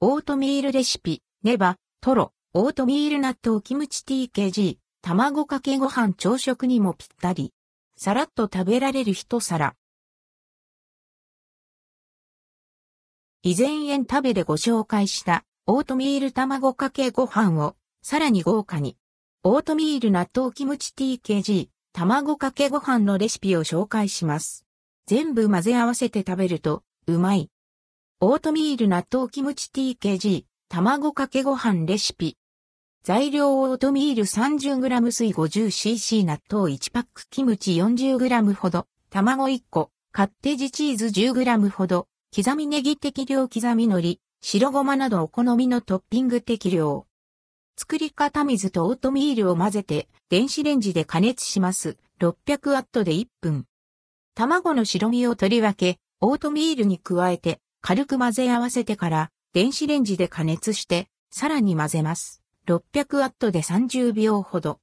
オートミールレシピ、ネバ、トロ、オートミール納豆キムチ TKG、卵かけご飯朝食にもぴったり。さらっと食べられる一皿。以前園食べでご紹介したオートミール卵かけご飯をさらに豪華に。オートミール納豆キムチ TKG 卵かけご飯のレシピを紹介します。全部混ぜ合わせて食べるとうまい。オートミール納豆キムチ TKG 卵かけご飯レシピ。材料オートミール 30g 水 50cc 納豆1パックキムチ 40g ほど、卵1個、カッテージチーズ 10g ほど、刻みネギ適量刻み海苔、白ごまなどお好みのトッピング適量。作り方水とオートミールを混ぜて電子レンジで加熱します。600ワットで1分。卵の白身を取り分け、オートミールに加えて軽く混ぜ合わせてから電子レンジで加熱してさらに混ぜます。600ワットで30秒ほど。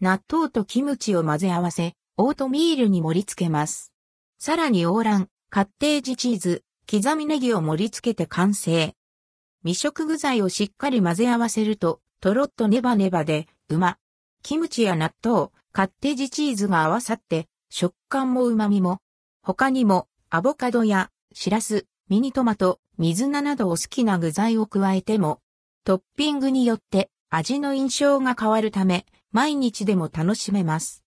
納豆とキムチを混ぜ合わせ、オートミールに盛り付けます。さらにオーラン、カッテージチーズ、刻みネギを盛り付けて完成。未食具材をしっかり混ぜ合わせると、とろっとネバネバで、うま。キムチや納豆、カッテージチーズが合わさって、食感も旨味も。他にも、アボカドや、シラス、ミニトマト、水菜などお好きな具材を加えても、トッピングによって味の印象が変わるため、毎日でも楽しめます。